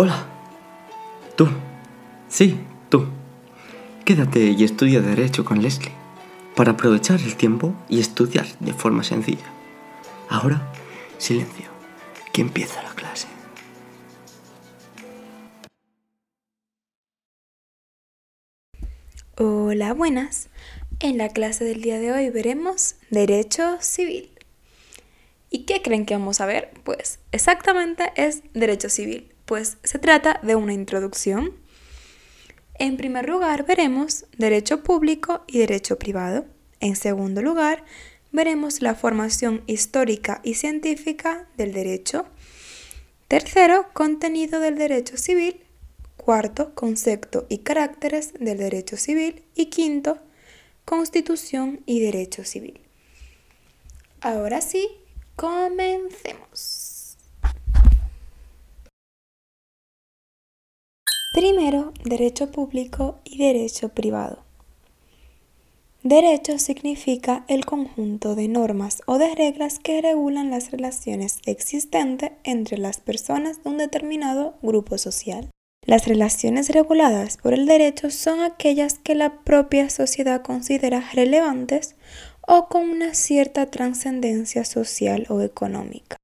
Hola. Tú. Sí, tú. Quédate y estudia Derecho con Leslie para aprovechar el tiempo y estudiar de forma sencilla. Ahora, silencio, que empieza la clase. Hola, buenas. En la clase del día de hoy veremos Derecho Civil. ¿Y qué creen que vamos a ver? Pues exactamente es Derecho Civil, pues se trata de una introducción. En primer lugar veremos Derecho Público y Derecho Privado. En segundo lugar veremos la formación histórica y científica del derecho. Tercero, contenido del derecho civil. Cuarto, concepto y caracteres del derecho civil. Y quinto, constitución y derecho civil. Ahora sí, comencemos. Primero, derecho público y derecho privado. Derecho significa el conjunto de normas o de reglas que regulan las relaciones existentes entre las personas de un determinado grupo social. Las relaciones reguladas por el derecho son aquellas que la propia sociedad considera relevantes o con una cierta trascendencia social o económica.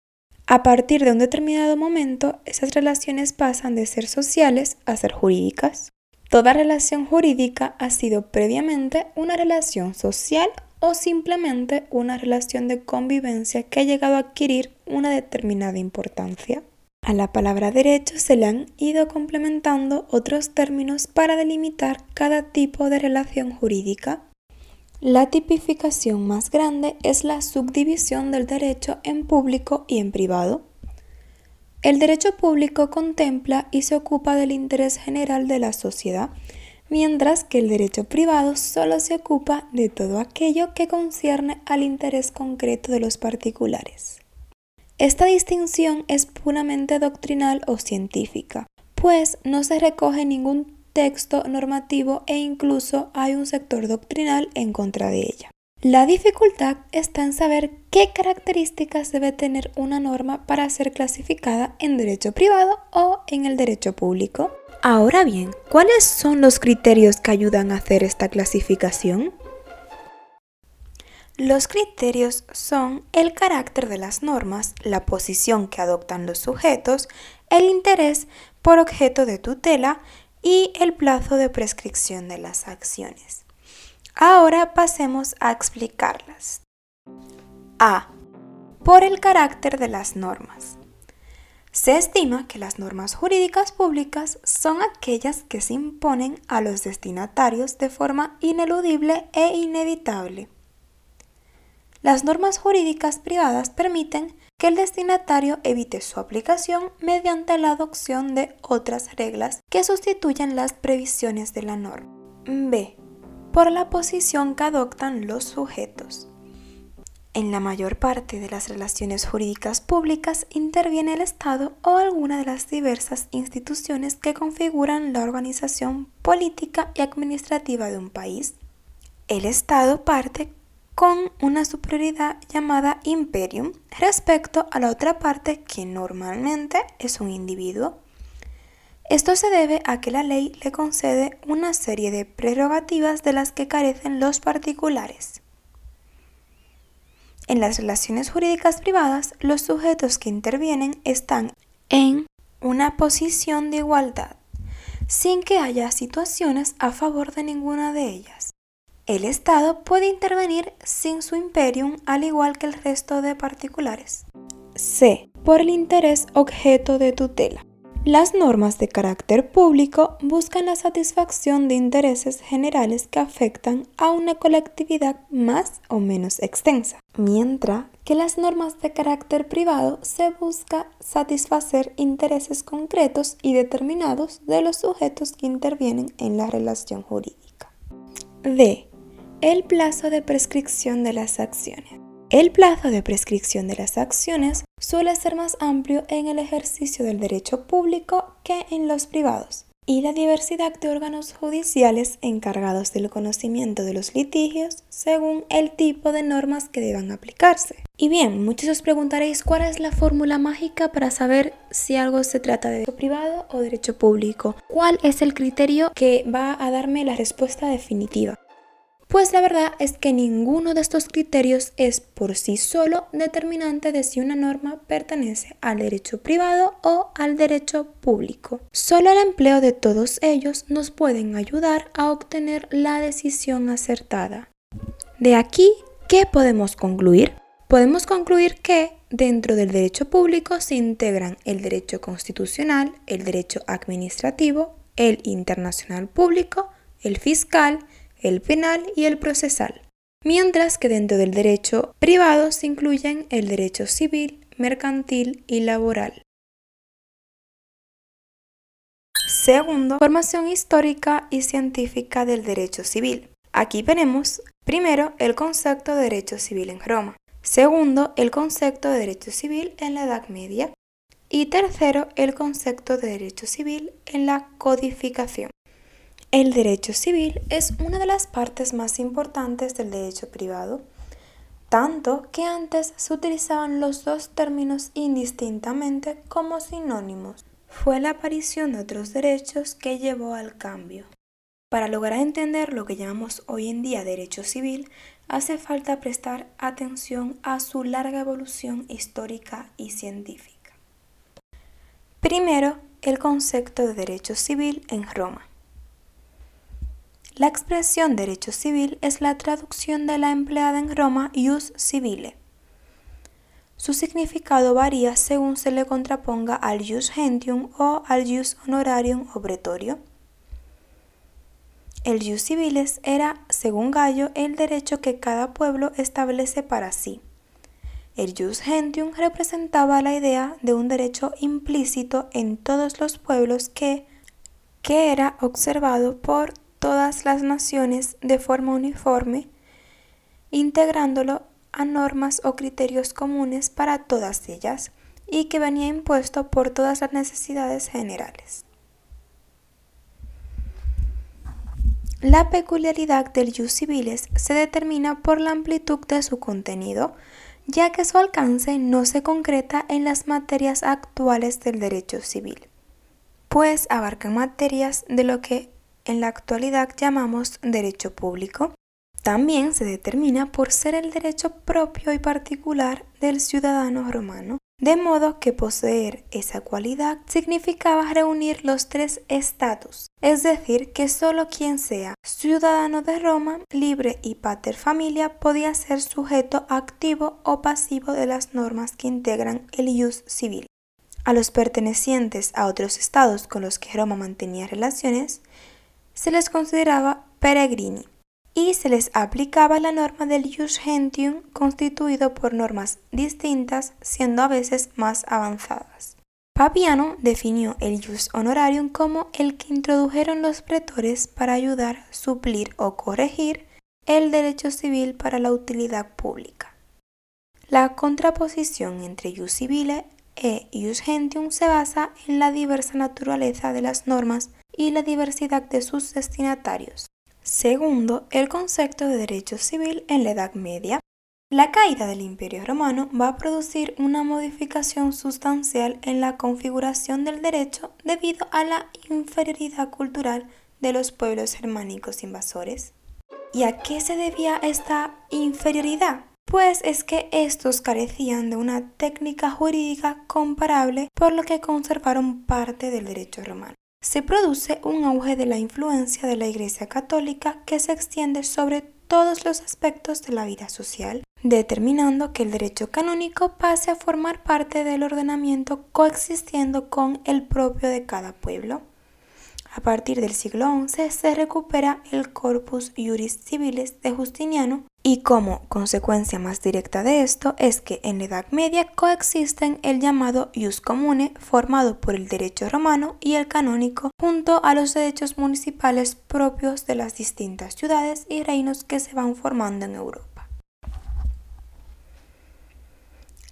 A partir de un determinado momento, esas relaciones pasan de ser sociales a ser jurídicas. Toda relación jurídica ha sido previamente una relación social o simplemente una relación de convivencia que ha llegado a adquirir una determinada importancia. A la palabra derecho se le han ido complementando otros términos para delimitar cada tipo de relación jurídica. La tipificación más grande es la subdivisión del derecho en público y en privado. El derecho público contempla y se ocupa del interés general de la sociedad, mientras que el derecho privado solo se ocupa de todo aquello que concierne al interés concreto de los particulares. Esta distinción es puramente doctrinal o científica, pues no se recoge ningún texto normativo e incluso hay un sector doctrinal en contra de ella. La dificultad está en saber qué características debe tener una norma para ser clasificada en derecho privado o en el derecho público. Ahora bien, ¿cuáles son los criterios que ayudan a hacer esta clasificación? Los criterios son el carácter de las normas, la posición que adoptan los sujetos, el interés por objeto de tutela y el plazo de prescripción de las acciones. Ahora pasemos a explicarlas. A. Por el carácter de las normas. Se estima que las normas jurídicas públicas son aquellas que se imponen a los destinatarios de forma ineludible e inevitable. Las normas jurídicas privadas permiten que el destinatario evite su aplicación mediante la adopción de otras reglas que sustituyan las previsiones de la norma. B por la posición que adoptan los sujetos. En la mayor parte de las relaciones jurídicas públicas interviene el Estado o alguna de las diversas instituciones que configuran la organización política y administrativa de un país. El Estado parte con una superioridad llamada imperium respecto a la otra parte que normalmente es un individuo. Esto se debe a que la ley le concede una serie de prerrogativas de las que carecen los particulares. En las relaciones jurídicas privadas, los sujetos que intervienen están en una posición de igualdad, sin que haya situaciones a favor de ninguna de ellas. El Estado puede intervenir sin su imperium al igual que el resto de particulares. C. Por el interés objeto de tutela. Las normas de carácter público buscan la satisfacción de intereses generales que afectan a una colectividad más o menos extensa, mientras que las normas de carácter privado se busca satisfacer intereses concretos y determinados de los sujetos que intervienen en la relación jurídica. D. El plazo de prescripción de las acciones. El plazo de prescripción de las acciones suele ser más amplio en el ejercicio del derecho público que en los privados. y la diversidad de órganos judiciales encargados del conocimiento de los litigios según el tipo de normas que deban aplicarse. Y bien, muchos os preguntaréis cuál es la fórmula mágica para saber si algo se trata de derecho privado o derecho público. ¿Cuál es el criterio que va a darme la respuesta definitiva? Pues la verdad es que ninguno de estos criterios es por sí solo determinante de si una norma pertenece al derecho privado o al derecho público. Solo el empleo de todos ellos nos pueden ayudar a obtener la decisión acertada. De aquí, ¿qué podemos concluir? Podemos concluir que dentro del derecho público se integran el derecho constitucional, el derecho administrativo, el internacional público, el fiscal, el penal y el procesal, mientras que dentro del derecho privado se incluyen el derecho civil, mercantil y laboral. Segundo, formación histórica y científica del derecho civil. Aquí tenemos, primero, el concepto de derecho civil en Roma. Segundo, el concepto de derecho civil en la Edad Media. Y tercero, el concepto de derecho civil en la codificación. El derecho civil es una de las partes más importantes del derecho privado, tanto que antes se utilizaban los dos términos indistintamente como sinónimos. Fue la aparición de otros derechos que llevó al cambio. Para lograr entender lo que llamamos hoy en día derecho civil, hace falta prestar atención a su larga evolución histórica y científica. Primero, el concepto de derecho civil en Roma. La expresión derecho civil es la traducción de la empleada en Roma ius civile. Su significado varía según se le contraponga al ius gentium o al ius honorarium obretorio. El ius civiles era, según Gallo, el derecho que cada pueblo establece para sí. El ius gentium representaba la idea de un derecho implícito en todos los pueblos que, que era observado por todas las naciones de forma uniforme, integrándolo a normas o criterios comunes para todas ellas y que venía impuesto por todas las necesidades generales. La peculiaridad del jus civiles se determina por la amplitud de su contenido, ya que su alcance no se concreta en las materias actuales del derecho civil, pues abarcan materias de lo que en la actualidad llamamos derecho público, también se determina por ser el derecho propio y particular del ciudadano romano, de modo que poseer esa cualidad significaba reunir los tres estatus, es decir, que solo quien sea ciudadano de Roma, libre y pater familia podía ser sujeto activo o pasivo de las normas que integran el ius civil. A los pertenecientes a otros estados con los que Roma mantenía relaciones, se les consideraba peregrini y se les aplicaba la norma del jus gentium constituido por normas distintas siendo a veces más avanzadas. Papiano definió el jus honorarium como el que introdujeron los pretores para ayudar, suplir o corregir el derecho civil para la utilidad pública. La contraposición entre jus civile e jus gentium se basa en la diversa naturaleza de las normas y la diversidad de sus destinatarios. Segundo, el concepto de derecho civil en la Edad Media. La caída del Imperio Romano va a producir una modificación sustancial en la configuración del derecho debido a la inferioridad cultural de los pueblos germánicos invasores. ¿Y a qué se debía esta inferioridad? Pues es que estos carecían de una técnica jurídica comparable por lo que conservaron parte del derecho romano se produce un auge de la influencia de la Iglesia Católica que se extiende sobre todos los aspectos de la vida social, determinando que el derecho canónico pase a formar parte del ordenamiento coexistiendo con el propio de cada pueblo. A partir del siglo XI se recupera el Corpus Juris Civilis de Justiniano y como consecuencia más directa de esto es que en la Edad Media coexisten el llamado Ius Comune formado por el derecho romano y el canónico junto a los derechos municipales propios de las distintas ciudades y reinos que se van formando en Europa.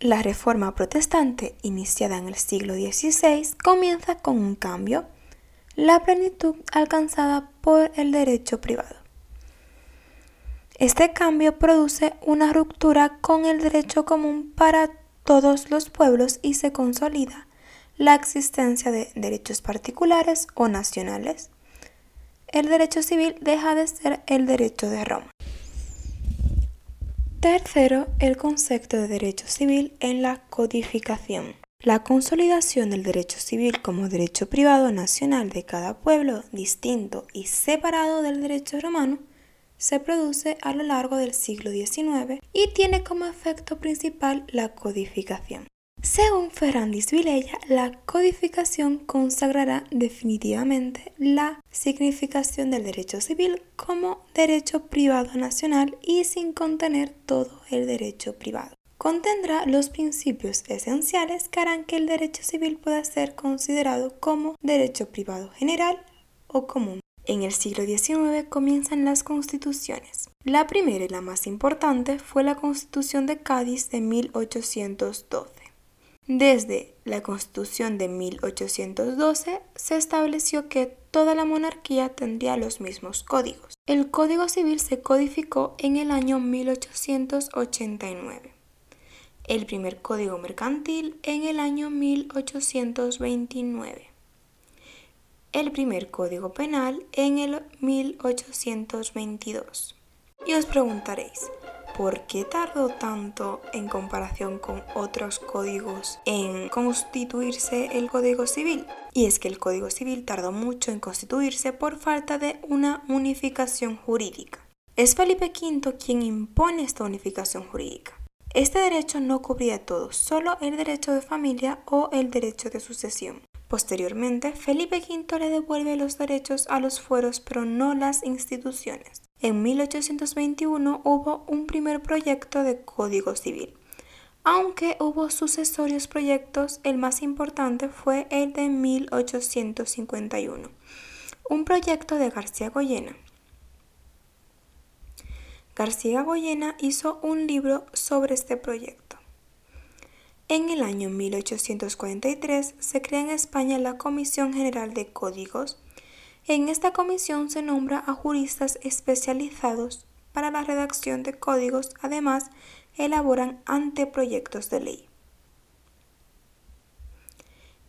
La reforma protestante, iniciada en el siglo XVI, comienza con un cambio la plenitud alcanzada por el derecho privado. Este cambio produce una ruptura con el derecho común para todos los pueblos y se consolida la existencia de derechos particulares o nacionales. El derecho civil deja de ser el derecho de Roma. Tercero, el concepto de derecho civil en la codificación. La consolidación del derecho civil como derecho privado nacional de cada pueblo, distinto y separado del derecho romano, se produce a lo largo del siglo XIX y tiene como efecto principal la codificación. Según Ferrandis Vilella, la codificación consagrará definitivamente la significación del derecho civil como derecho privado nacional y sin contener todo el derecho privado. Contendrá los principios esenciales que harán que el derecho civil pueda ser considerado como derecho privado general o común. En el siglo XIX comienzan las constituciones. La primera y la más importante fue la Constitución de Cádiz de 1812. Desde la Constitución de 1812 se estableció que toda la monarquía tendría los mismos códigos. El Código Civil se codificó en el año 1889. El primer Código Mercantil en el año 1829. El primer Código Penal en el 1822. Y os preguntaréis, ¿Por qué tardó tanto en comparación con otros códigos en constituirse el Código Civil? Y es que el Código Civil tardó mucho en constituirse por falta de una unificación jurídica. Es Felipe V quien impone esta unificación jurídica. Este derecho no cubría todo, solo el derecho de familia o el derecho de sucesión. Posteriormente, Felipe V le devuelve los derechos a los fueros pero no las instituciones. En 1821 hubo un primer proyecto de Código Civil. Aunque hubo sucesorios proyectos, el más importante fue el de 1851, un proyecto de García Goyena. García Goyena hizo un libro sobre este proyecto. En el año 1843 se crea en España la Comisión General de Códigos, en esta comisión se nombra a juristas especializados para la redacción de códigos, además elaboran anteproyectos de ley.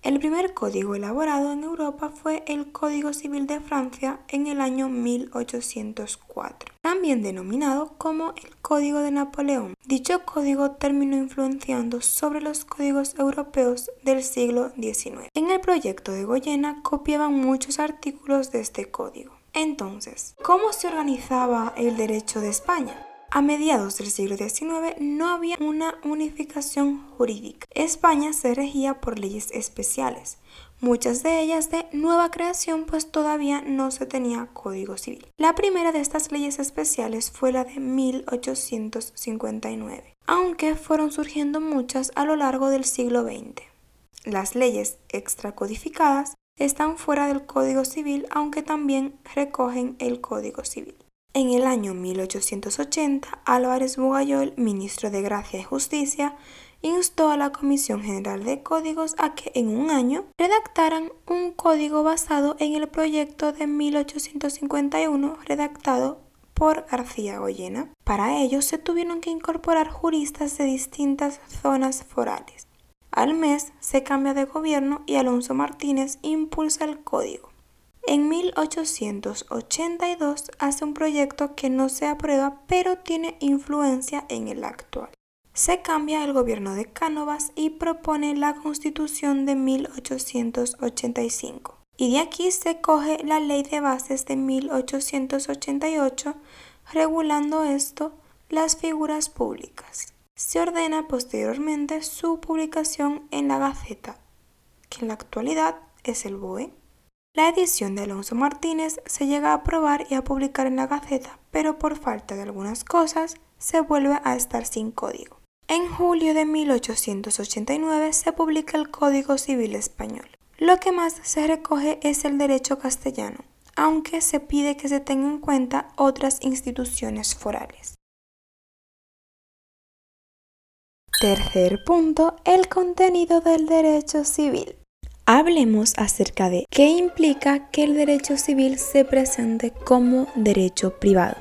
El primer código elaborado en Europa fue el Código Civil de Francia en el año 1804, también denominado como el Código de Napoleón. Dicho código terminó influenciando sobre los códigos europeos del siglo XIX. En el proyecto de Goyena copiaban muchos artículos de este código. Entonces, ¿cómo se organizaba el derecho de España? A mediados del siglo XIX no había una unificación jurídica. España se regía por leyes especiales, muchas de ellas de nueva creación pues todavía no se tenía código civil. La primera de estas leyes especiales fue la de 1859, aunque fueron surgiendo muchas a lo largo del siglo XX. Las leyes extracodificadas están fuera del Código Civil, aunque también recogen el Código Civil. En el año 1880, Álvarez Bugayol, ministro de Gracia y Justicia, instó a la Comisión General de Códigos a que en un año redactaran un código basado en el proyecto de 1851 redactado por García Goyena. Para ello se tuvieron que incorporar juristas de distintas zonas forales. Al mes se cambia de gobierno y Alonso Martínez impulsa el código. En 1882 hace un proyecto que no se aprueba pero tiene influencia en el actual. Se cambia el gobierno de Cánovas y propone la constitución de 1885. Y de aquí se coge la ley de bases de 1888, regulando esto las figuras públicas. Se ordena posteriormente su publicación en la Gaceta, que en la actualidad es el BOE. La edición de Alonso Martínez se llega a aprobar y a publicar en la Gaceta, pero por falta de algunas cosas se vuelve a estar sin código. En julio de 1889 se publica el Código Civil Español. Lo que más se recoge es el derecho castellano, aunque se pide que se tengan en cuenta otras instituciones forales. Tercer punto, el contenido del derecho civil. Hablemos acerca de qué implica que el derecho civil se presente como derecho privado.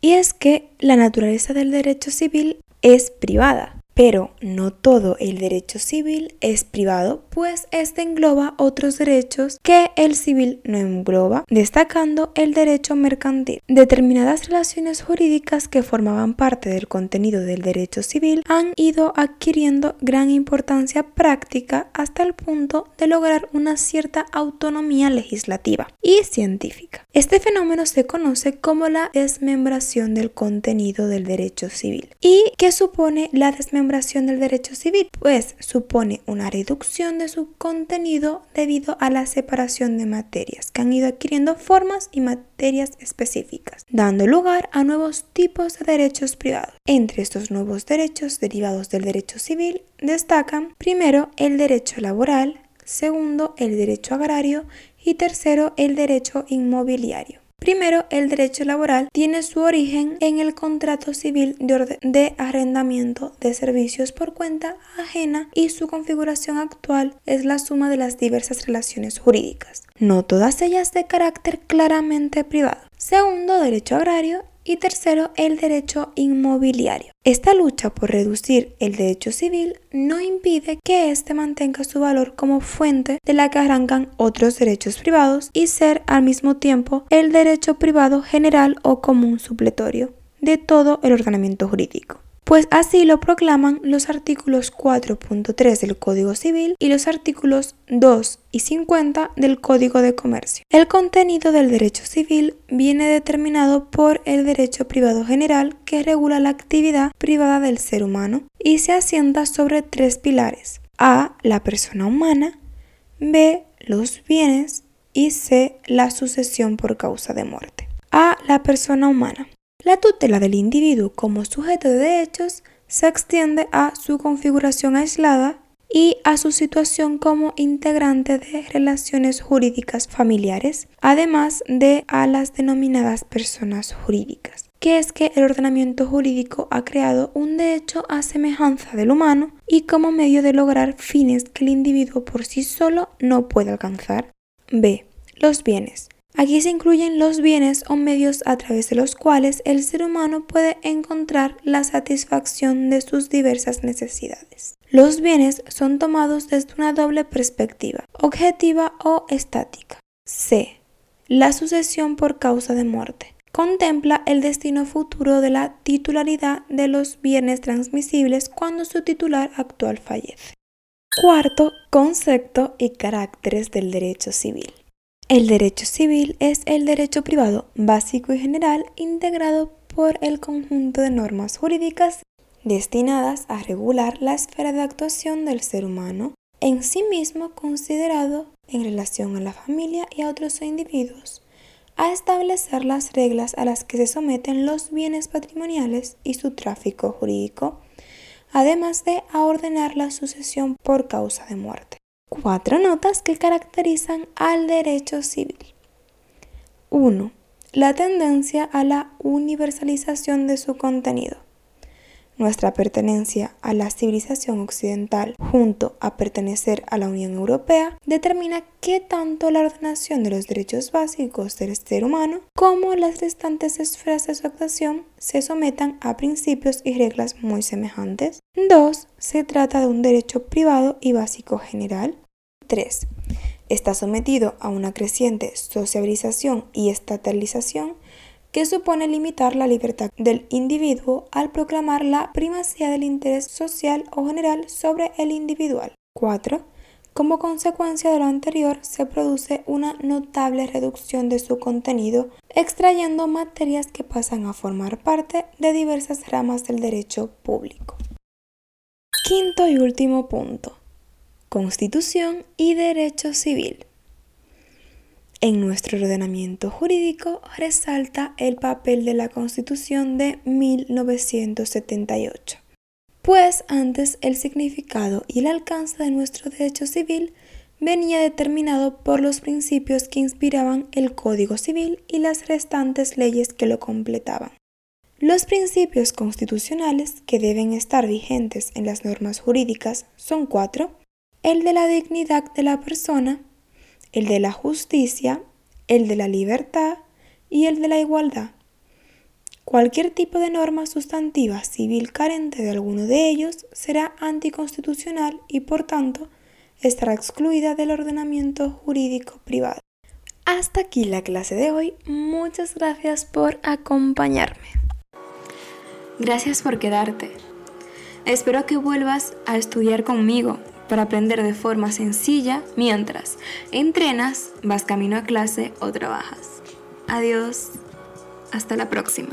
Y es que la naturaleza del derecho civil es privada. Pero no todo el derecho civil es privado, pues este engloba otros derechos que el civil no engloba, destacando el derecho mercantil. Determinadas relaciones jurídicas que formaban parte del contenido del derecho civil han ido adquiriendo gran importancia práctica hasta el punto de lograr una cierta autonomía legislativa y científica. Este fenómeno se conoce como la desmembración del contenido del derecho civil y que supone la desmembración del derecho civil, pues supone una reducción de su contenido debido a la separación de materias que han ido adquiriendo formas y materias específicas, dando lugar a nuevos tipos de derechos privados. Entre estos nuevos derechos derivados del derecho civil destacan primero el derecho laboral, segundo el derecho agrario y tercero el derecho inmobiliario. Primero, el derecho laboral tiene su origen en el contrato civil de, arrendamiento de servicios por cuenta ajena y su configuración actual es la suma de las diversas relaciones jurídicas, no todas ellas de carácter claramente privado. Segundo, derecho agrario y tercero, el derecho inmobiliario. Esta lucha por reducir el derecho civil no impide que éste mantenga su valor como fuente de la que arrancan otros derechos privados y ser al mismo tiempo el derecho privado general o común supletorio de todo el ordenamiento jurídico pues así lo proclaman los artículos 4.3 del Código Civil y los artículos 2 y 50 del Código de Comercio. El contenido del derecho civil viene determinado por el derecho privado general que regula la actividad privada del ser humano y se asienta sobre tres pilares. A. La persona humana. B. Los bienes. Y C. La sucesión por causa de muerte. A. La persona humana. La tutela del individuo como sujeto de derechos se extiende a su configuración aislada y a su situación como integrante de relaciones jurídicas familiares, además de a las denominadas personas jurídicas, que es que el ordenamiento jurídico ha creado un derecho a semejanza del humano y como medio de lograr fines que el individuo por sí solo no puede alcanzar. B. Los bienes. Aquí se incluyen los bienes o medios a través de los cuales el ser humano puede encontrar la satisfacción de sus diversas necesidades. Los bienes son tomados desde una doble perspectiva, objetiva o estática. C. La sucesión por causa de muerte. Contempla el destino futuro de la titularidad de los bienes transmisibles cuando su titular actual fallece. Cuarto, concepto y caracteres del derecho civil. El derecho civil es el derecho privado básico y general integrado por el conjunto de normas jurídicas destinadas a regular la esfera de actuación del ser humano, en sí mismo considerado en relación a la familia y a otros individuos, a establecer las reglas a las que se someten los bienes patrimoniales y su tráfico jurídico, además de a ordenar la sucesión por causa de muerte cuatro notas que caracterizan al derecho civil. 1. La tendencia a la universalización de su contenido. Nuestra pertenencia a la civilización occidental junto a pertenecer a la Unión Europea determina qué tanto la ordenación de los derechos básicos del ser humano como las restantes esferas de su actuación se sometan a principios y reglas muy semejantes. 2. Se trata de un derecho privado y básico general. 3. Está sometido a una creciente sociabilización y estatalización que supone limitar la libertad del individuo al proclamar la primacía del interés social o general sobre el individual. 4. Como consecuencia de lo anterior, se produce una notable reducción de su contenido, extrayendo materias que pasan a formar parte de diversas ramas del derecho público. Quinto y último punto. Constitución y derecho civil. En nuestro ordenamiento jurídico resalta el papel de la Constitución de 1978, pues antes el significado y el alcance de nuestro derecho civil venía determinado por los principios que inspiraban el Código Civil y las restantes leyes que lo completaban. Los principios constitucionales que deben estar vigentes en las normas jurídicas son cuatro. el de la dignidad de la persona, el de la justicia, el de la libertad y el de la igualdad. Cualquier tipo de norma sustantiva civil carente de alguno de ellos será anticonstitucional y por tanto estará excluida del ordenamiento jurídico privado. Hasta aquí la clase de hoy. Muchas gracias por acompañarme. Gracias por quedarte. Espero que vuelvas a estudiar conmigo para aprender de forma sencilla mientras entrenas, vas camino a clase o trabajas. Adiós. Hasta la próxima.